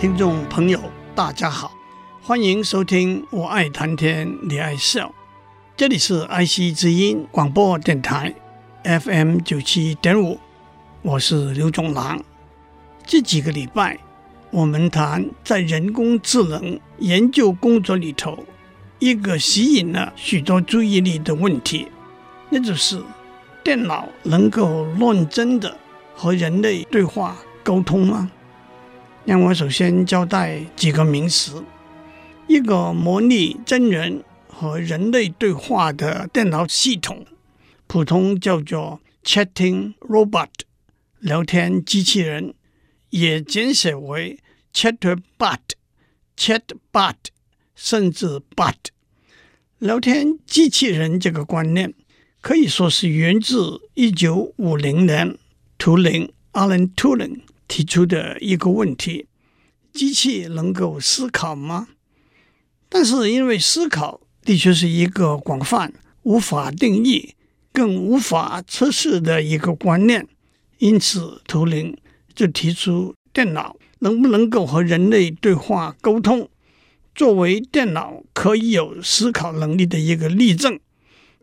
听众朋友，大家好，欢迎收听《我爱谈天，你爱笑》，这里是爱惜之音广播电台 FM 九七点五，我是刘炯朗。这几个礼拜，我们谈在人工智能研究工作里头，一个吸引了许多注意力的问题，那就是电脑能够认真的和人类对话沟通吗？让我首先交代几个名词：一个模拟真人和人类对话的电脑系统，普通叫做 Chatting Robot，聊天机器人，也简写为 Chatterbot，Chatbot，甚至 Bot。聊天机器人这个观念可以说是源自一九五零年图灵 Alan Turing。提出的一个问题：机器能够思考吗？但是因为思考的确是一个广泛、无法定义、更无法测试的一个观念，因此图灵就提出电脑能不能够和人类对话沟通，作为电脑可以有思考能力的一个例证，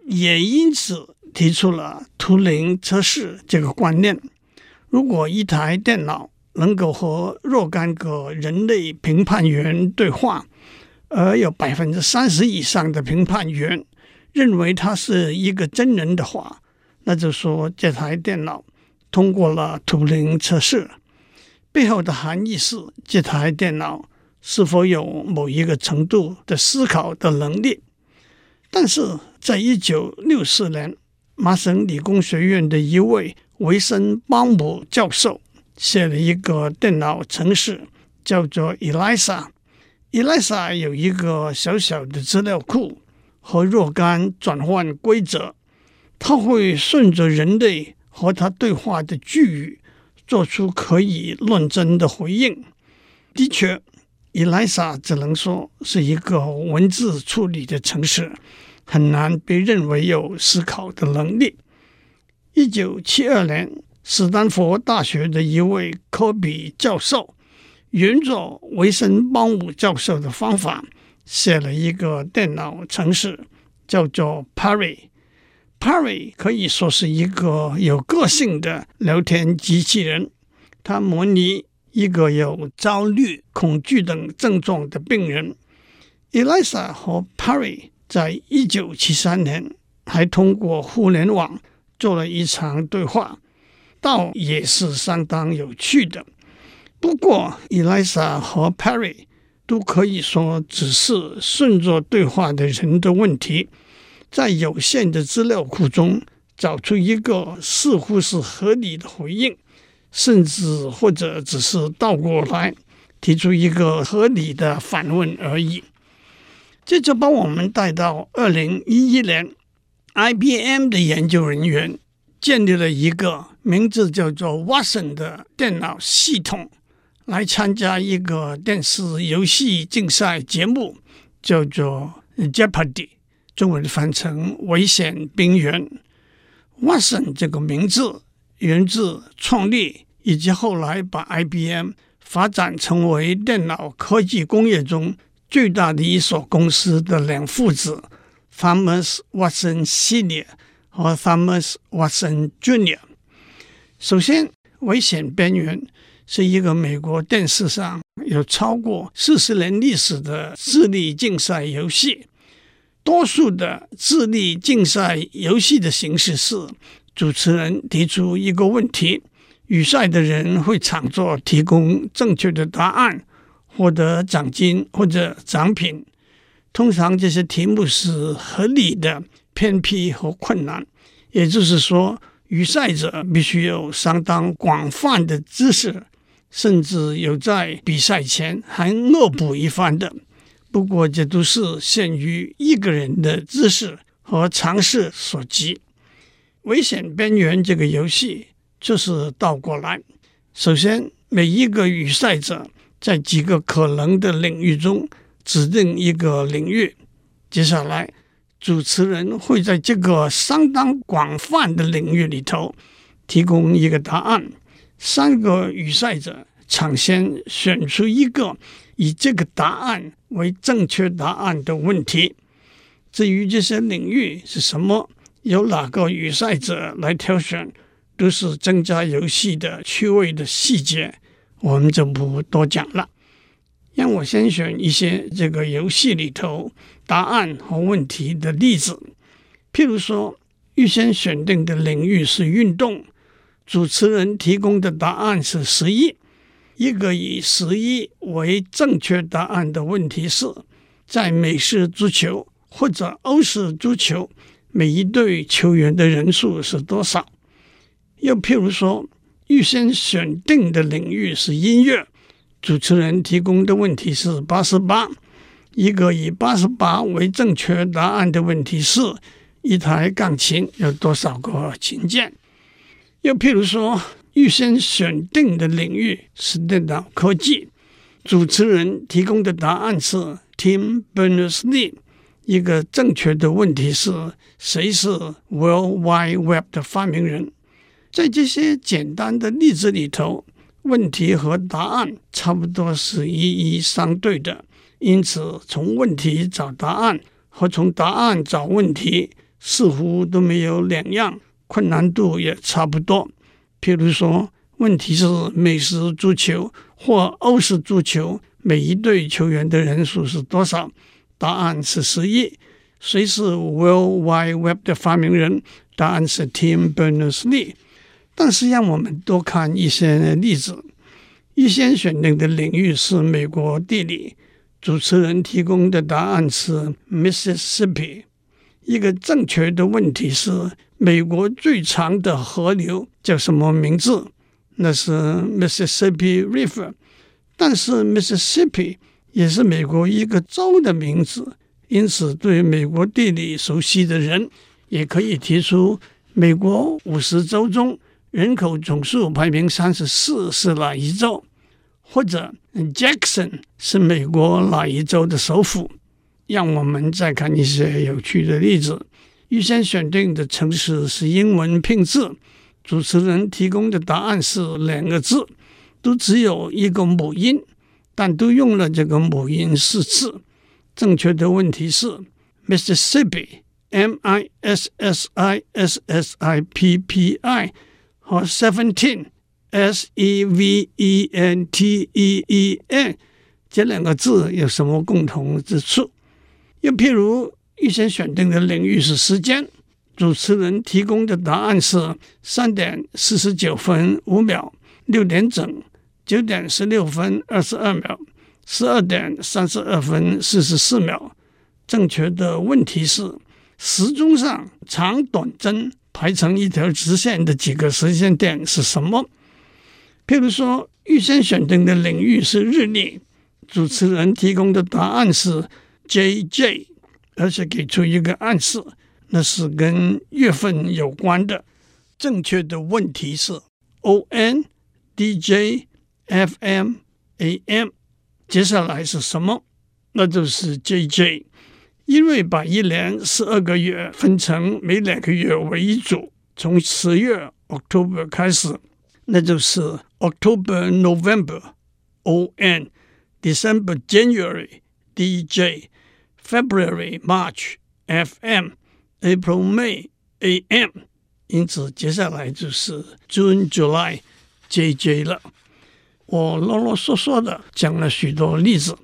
也因此提出了图灵测试这个观念。如果一台电脑能够和若干个人类评判员对话，而有百分之三十以上的评判员认为他是一个真人的话，那就说这台电脑通过了图灵测试。背后的含义是，这台电脑是否有某一个程度的思考的能力。但是在一九六四年，麻省理工学院的一位维森邦姆教授写了一个电脑程式，叫做 Elisa。Elisa 有一个小小的资料库和若干转换规则，它会顺着人类和它对话的句语，做出可以论证的回应。的确，Elisa 只能说是一个文字处理的程式，很难被认为有思考的能力。一九七二年，斯坦福大学的一位科比教授沿着维森邦姆教授的方法，写了一个电脑程式，叫做 Parry。Parry 可以说是一个有个性的聊天机器人，它模拟一个有焦虑、恐惧等症状的病人。Elisa 和 Parry 在一九七三年还通过互联网。做了一场对话，倒也是相当有趣的。不过，Elisa 和 Perry 都可以说只是顺着对话的人的问题，在有限的资料库中找出一个似乎是合理的回应，甚至或者只是倒过来提出一个合理的反问而已。这就把我们带到二零一一年。IBM 的研究人员建立了一个名字叫做 Watson 的电脑系统，来参加一个电视游戏竞赛节目，叫做 Jeopardy，中文翻成“危险边缘”。Watson 这个名字源自创立以及后来把 IBM 发展成为电脑科技工业中最大的一所公司的两父子。Thomas Watson Senior 和 Thomas Watson Junior。首先，《危险边缘》是一个美国电视上有超过四十年历史的智力竞赛游戏。多数的智力竞赛游戏的形式是，主持人提出一个问题，与赛的人会抢着提供正确的答案，获得奖金或者奖品。通常这些题目是合理的、偏僻和困难，也就是说，与赛者必须有相当广泛的知识，甚至有在比赛前还恶补一番的。不过，这都是限于一个人的知识和常识所及。危险边缘这个游戏就是倒过来。首先，每一个与赛者在几个可能的领域中指定一个领域，接下来主持人会在这个相当广泛的领域里头提供一个答案。三个预赛者抢先选出一个。以这个答案为正确答案的问题，至于这些领域是什么，由哪个预赛者来挑选，都是增加游戏的趣味的细节，我们就不多讲了。让我先选一些这个游戏里头答案和问题的例子，譬如说，预先选定的领域是运动，主持人提供的答案是十一。一个以十一为正确答案的问题是，在美式足球或者欧式足球，每一队球员的人数是多少？又譬如说，预先选定的领域是音乐，主持人提供的问题是八十八。一个以八十八为正确答案的问题是，一台钢琴有多少个琴键？又譬如说，预先选定的领域是电脑科技，主持人提供的答案是 Tim Berners-Lee。一个正确的问题是：谁是 World Wide Web 的发明人？在这些简单的例子里头，问题和答案差不多是一一相对的，因此从问题找答案和从答案找问题似乎都没有两样，困难度也差不多。譬如说，问题是美式足球或欧式足球，每一队球员的人数是多少？答案是十一。谁是 World Wide Web 的发明人？答案是 Tim Berners-Lee。但是，让我们多看一些例子。预先选定的领域是美国地理，主持人提供的答案是 Mississippi。一个正确的问题是。美国最长的河流叫什么名字？那是 Mississippi River。但是 Mississippi 也是美国一个州的名字，因此对美国地理熟悉的人也可以提出：美国五十州中人口总数排名三十四是哪一州？或者 Jackson 是美国哪一州的首府？让我们再看一些有趣的例子。预先选定的城市是英文拼字，主持人提供的答案是两个字，都只有一个母音，但都用了这个母音四次。正确的问题是 Mississippi，M I S S I S S I P P I 和 seventeen，S E V E N T E E N 这两个字有什么共同之处？又譬如。预先选定的领域是时间，主持人提供的答案是三点四十九分五秒、六点整、九点十六分二十二秒、十二点三十二分四十四秒。正确的问题是：时钟上长短针排成一条直线的几个时间点是什么？譬如说，预先选定的领域是日历，主持人提供的答案是 JJ。而且给出一个暗示，那是跟月份有关的。正确的问题是 O N D J F M A M，接下来是什么？那就是 J J，因为把一年十二个月分成每两个月为一组，从十月 October 开始，那就是 October November O N December January D J。February, March, FM, April, May, AM，因此接下来就是 June, July, JJ 了。我啰啰嗦嗦的讲了许多例子。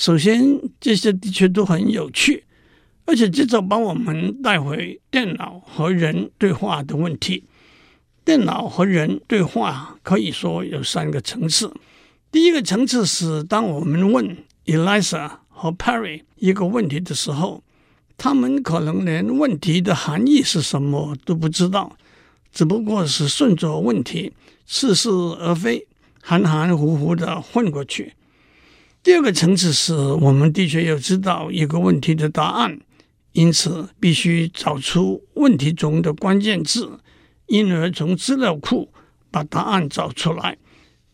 首先，这些的确都很有趣，而且接着把我们带回电脑和人对话的问题。电脑和人对话可以说有三个层次。第一个层次是当我们问 Eliza。和 Perry 一个问题的时候，他们可能连问题的含义是什么都不知道，只不过是顺着问题似是而非，含含糊糊的混过去。第二个层次是我们的确要知道一个问题的答案，因此必须找出问题中的关键字，因而从资料库把答案找出来。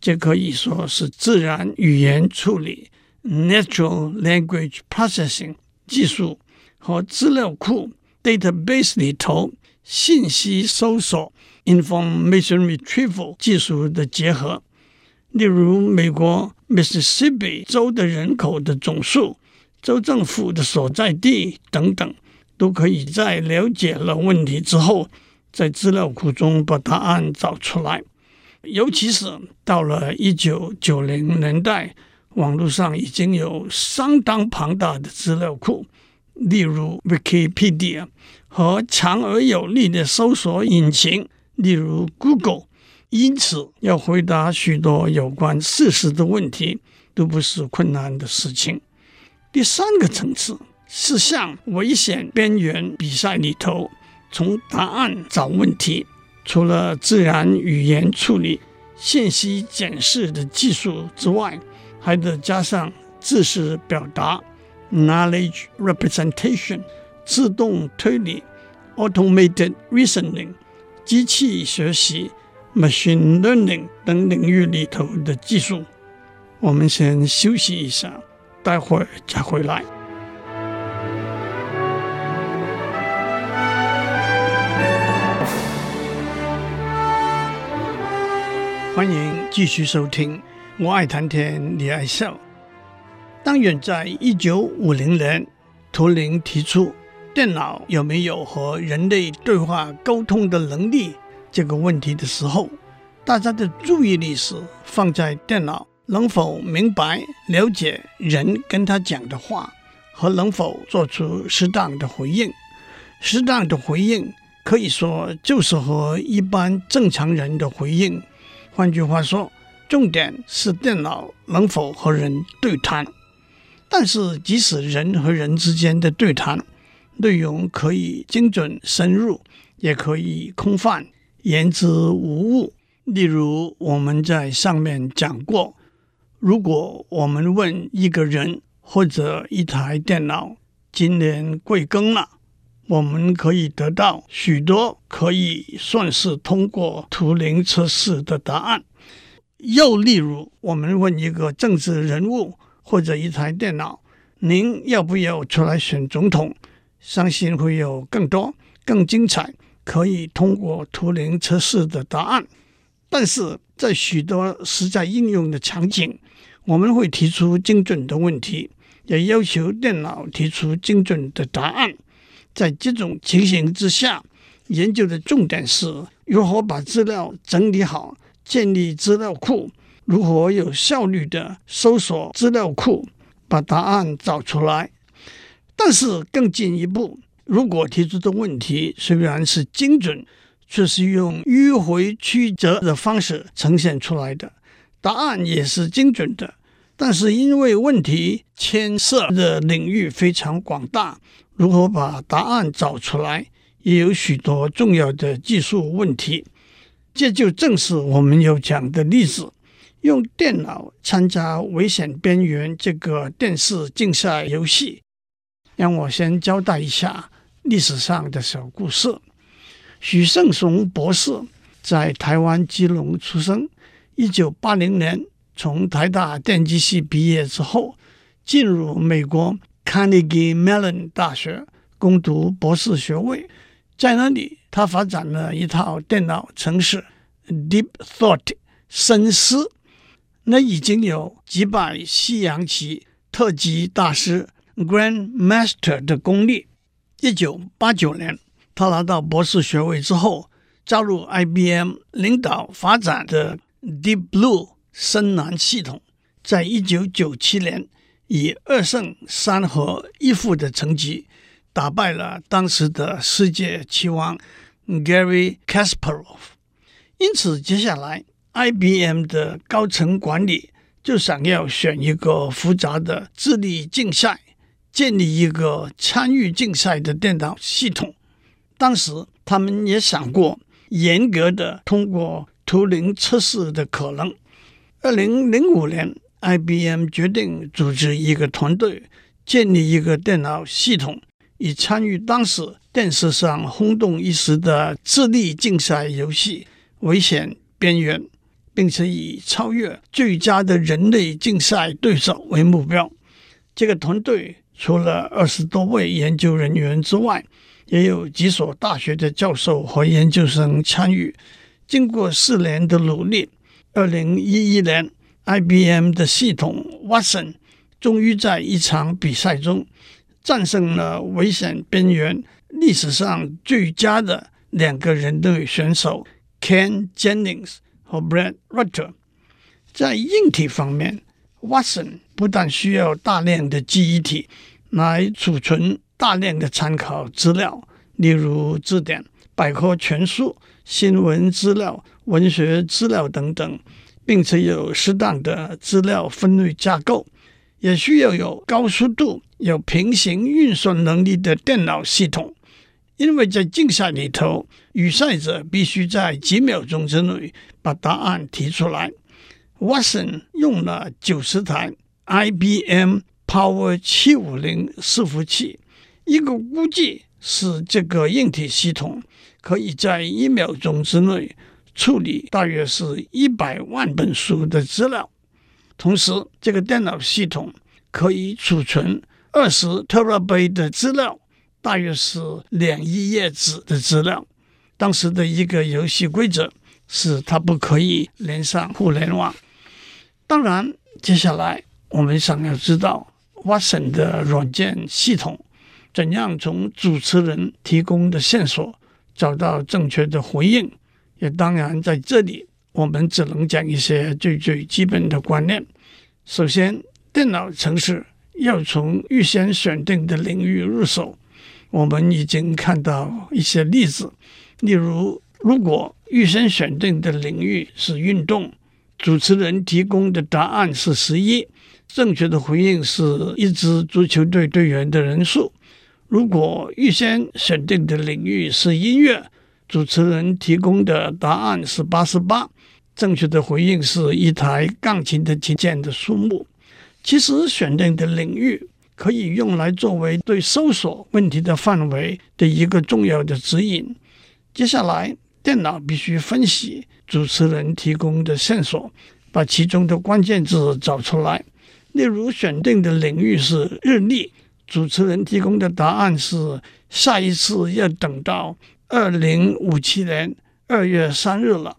这可以说是自然语言处理 （Natural Language Processing） 技术和资料库 （Database） 里头信息搜索 （Information Retrieval） 技术的结合。例如，美国 Mississippi 州的人口的总数、州政府的所在地等等，都可以在了解了问题之后，在资料库中把答案找出来。尤其是到了一九九零年代，网络上已经有相当庞大的资料库，例如 Wikipedia 和强而有力的搜索引擎，例如 Google。因此，要回答许多有关事实的问题，都不是困难的事情。第三个层次是向危险边缘比赛里头，从答案找问题。除了自然语言处理、信息检视的技术之外，还得加上知识表达 （knowledge representation）、自动推理 （automated reasoning）、机器学习。Machine learning 等领域里头的技术，我们先休息一下，待会儿再回来。欢迎继续收听，我爱谈天，你爱笑。当远在一九五零年，图灵提出电脑有没有和人类对话沟通的能力？这个问题的时候，大家的注意力是放在电脑能否明白、了解人跟他讲的话，和能否做出适当的回应。适当的回应可以说就是和一般正常人的回应。换句话说，重点是电脑能否和人对谈。但是，即使人和人之间的对谈内容可以精准深入，也可以空泛。言之无物。例如，我们在上面讲过，如果我们问一个人或者一台电脑今年贵庚了，我们可以得到许多可以算是通过图灵测试的答案。又例如，我们问一个政治人物或者一台电脑，您要不要出来选总统？相信会有更多、更精彩。可以通过图灵测试的答案，但是在许多实在应用的场景，我们会提出精准的问题，也要求电脑提出精准的答案。在这种情形之下，研究的重点是如何把资料整理好，建立资料库，如何有效率地搜索资料库，把答案找出来。但是更进一步。如果提出的问题虽然是精准，却是用迂回曲折的方式呈现出来的，答案也是精准的。但是因为问题牵涉的领域非常广大，如何把答案找出来，也有许多重要的技术问题。这就正是我们要讲的例子：用电脑参加危险边缘这个电视竞赛游戏。让我先交代一下。历史上的小故事：许胜雄博士在台湾基隆出生，一九八零年从台大电机系毕业之后，进入美国 Carnegie Mellon 大学攻读博士学位。在那里，他发展了一套电脑程式 Deep Thought 深思，那已经有击败西洋棋特级大师 Grandmaster 的功力。一九八九年，他拿到博士学位之后，加入 IBM 领导发展的 Deep Blue 深蓝系统。在一九九七年，以二胜三和一负的成绩，打败了当时的世界棋王 Gary Kasparov。因此，接下来 IBM 的高层管理就想要选一个复杂的智力竞赛。建立一个参与竞赛的电脑系统。当时他们也想过严格的通过图灵测试的可能，二零零五年，IBM 决定组织一个团队，建立一个电脑系统，以参与当时电视上轰动一时的智力竞赛游戏《危险边缘》，并且以超越最佳的人类竞赛对手为目标。这个团队除了二十多位研究人员之外，也有几所大学的教授和研究生参与。经过四年的努力，二零一一年，IBM 的系统 Watson 终于在一场比赛中战胜了《危险边缘》历史上最佳的两个人类选手 Ken Jennings 和 Brad Rutter。在硬体方面，Watson 不但需要大量的记忆体来储存大量的参考资料，例如字典、百科全书。新闻资料、文学资料等等，并且有适当的资料分类架构，也需要有高速度、有平行运算能力的电脑系统。因为在竞赛里头，与赛者必须在几秒钟之内把答案提出来。Watson 用了九十台 IBM Power 七五零伺服器，一个估计是这个硬体系统。可以在一秒钟之内处理大约是一百万本书的资料，同时这个电脑系统可以储存二十 terabyte 的资料，大约是两亿页纸的资料。当时的一个游戏规则是它不可以连上互联网。当然，接下来我们想要知道 Watson 的软件系统怎样从主持人提供的线索。找到正确的回应，也当然在这里，我们只能讲一些最最基本的观念。首先，电脑程式要从预先选定的领域入手。我们已经看到一些例子，例如，如果预先选定的领域是运动，主持人提供的答案是十一，正确的回应是一支足球队队员的人数。如果预先选定的领域是音乐，主持人提供的答案是八十八，正确的回应是一台钢琴的琴键的数目。其实选定的领域可以用来作为对搜索问题的范围的一个重要的指引。接下来，电脑必须分析主持人提供的线索，把其中的关键字找出来。例如，选定的领域是日历。主持人提供的答案是：下一次要等到二零五七年二月三日了。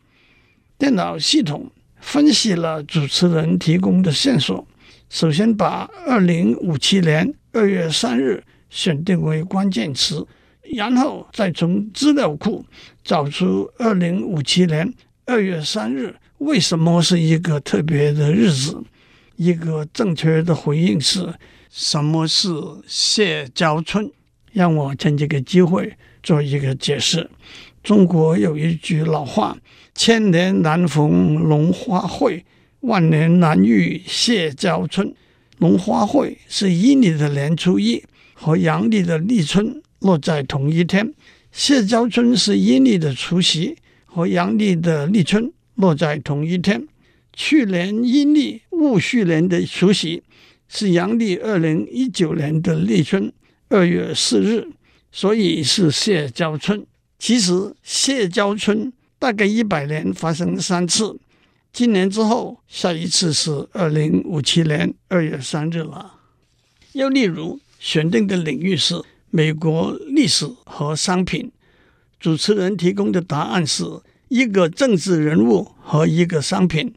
电脑系统分析了主持人提供的线索，首先把二零五七年二月三日选定为关键词，然后再从资料库找出二零五七年二月三日为什么是一个特别的日子。一个正确的回应是。什么是谢郊春？让我趁这个机会做一个解释。中国有一句老话：“千年难逢龙华会，万年难遇谢郊春。”龙华会是阴历的年初一和阳历的立春落在同一天，谢郊春是阴历的除夕和阳历的立春落在同一天。去年阴历戊戌年的除夕。是阳历二零一九年的立春二月四日，所以是谢郊春。其实谢郊春大概一百年发生三次，今年之后下一次是二零五七年二月三日了。又例如选定的领域是美国历史和商品，主持人提供的答案是一个政治人物和一个商品。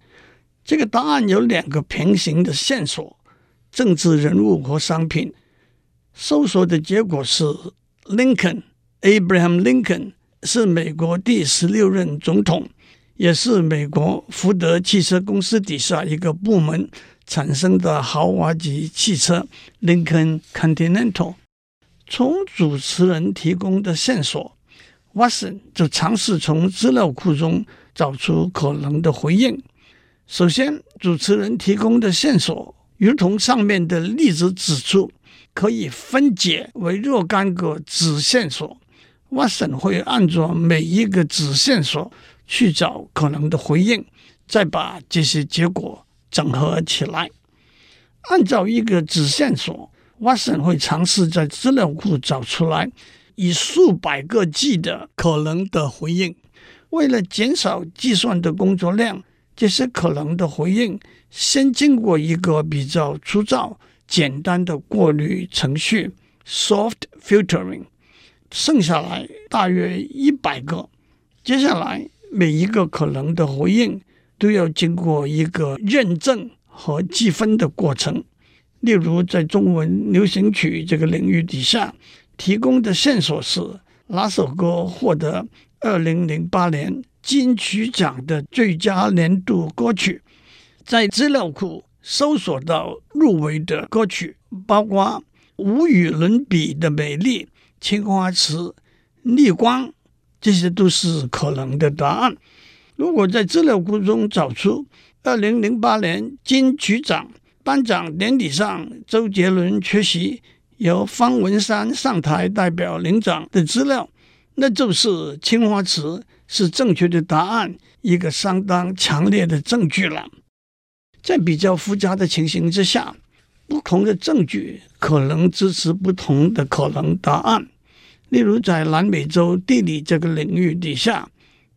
这个答案有两个平行的线索。政治人物和商品，搜索的结果是：Lincoln，Abraham Lincoln 是美国第十六任总统，也是美国福特汽车公司底下一个部门产生的豪华级汽车 Lincoln Continental。从主持人提供的线索，Watson 就尝试从资料库中找出可能的回应。首先，主持人提供的线索。如同上面的例子指出，可以分解为若干个子线索。Watson 会按照每一个子线索去找可能的回应，再把这些结果整合起来。按照一个子线索，Watson 会尝试在资料库找出来以数百个 G 的可能的回应。为了减少计算的工作量，这些可能的回应先经过一个比较粗糙、简单的过滤程序 （soft filtering），剩下来大约一百个。接下来每一个可能的回应都要经过一个认证和计分的过程。例如，在中文流行曲这个领域底下，提供的线索是哪首歌获得二零零八年金曲奖的最佳年度歌曲。在资料库搜索到入围的歌曲，包括无与伦比的美丽、青花瓷、逆光，这些都是可能的答案。如果在资料库中找出二零零八年金曲奖颁奖典礼上周杰伦缺席，由方文山上台代表领奖的资料。那就是青花瓷是正确的答案，一个相当强烈的证据了。在比较复杂的情形之下，不同的证据可能支持不同的可能答案。例如，在南美洲地理这个领域底下，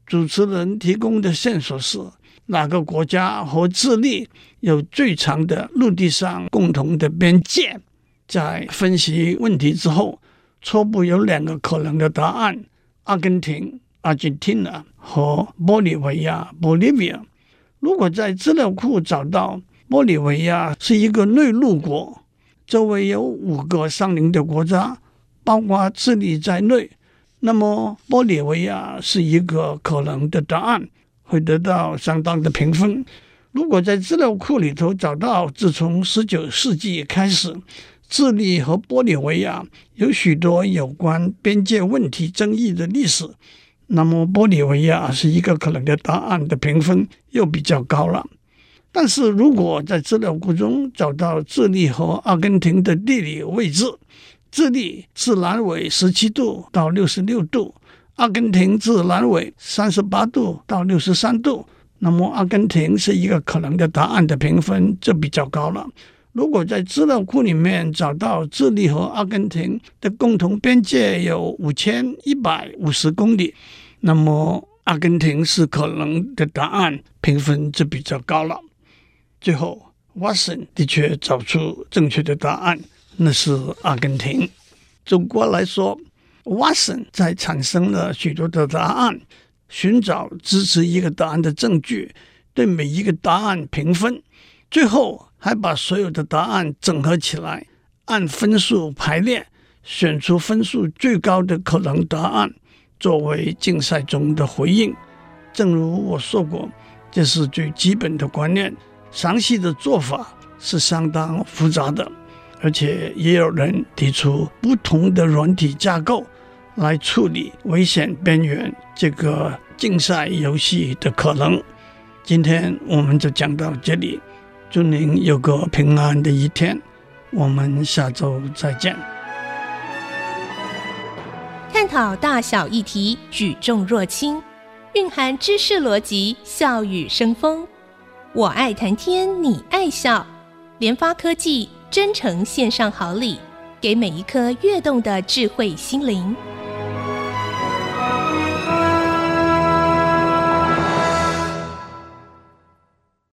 主持人提供的线索是哪个国家和智利有最长的陆地上共同的边界。在分析问题之后。初步有两个可能的答案：阿根廷 （Argentina） 和玻利维亚 （Bolivia）。如果在资料库找到玻利维亚是一个内陆国，周围有五个相邻的国家，包括智利在内，那么玻利维亚是一个可能的答案，会得到相当的评分。如果在资料库里头找到自从十九世纪开始，智利和玻利维亚有许多有关边界问题争议的历史，那么玻利维亚是一个可能的答案的评分又比较高了。但是如果在资料库中找到智利和阿根廷的地理位置，智利是南纬十七度到六十六度，阿根廷自南纬三十八度到六十三度，那么阿根廷是一个可能的答案的评分就比较高了。如果在资料库里面找到智利和阿根廷的共同边界有五千一百五十公里，那么阿根廷是可能的答案，评分就比较高了。最后，Watson 的确找出正确的答案，那是阿根廷。总括来说，Watson 在产生了许多的答案，寻找支持一个答案的证据，对每一个答案评分，最后。还把所有的答案整合起来，按分数排列，选出分数最高的可能答案作为竞赛中的回应。正如我说过，这是最基本的观念。详细的做法是相当复杂的，而且也有人提出不同的软体架构来处理危险边缘这个竞赛游戏的可能。今天我们就讲到这里。祝您有个平安的一天，我们下周再见。探讨大小议题，举重若轻，蕴含知识逻辑，笑语生风。我爱谈天，你爱笑。联发科技真诚献上好礼，给每一颗跃动的智慧心灵。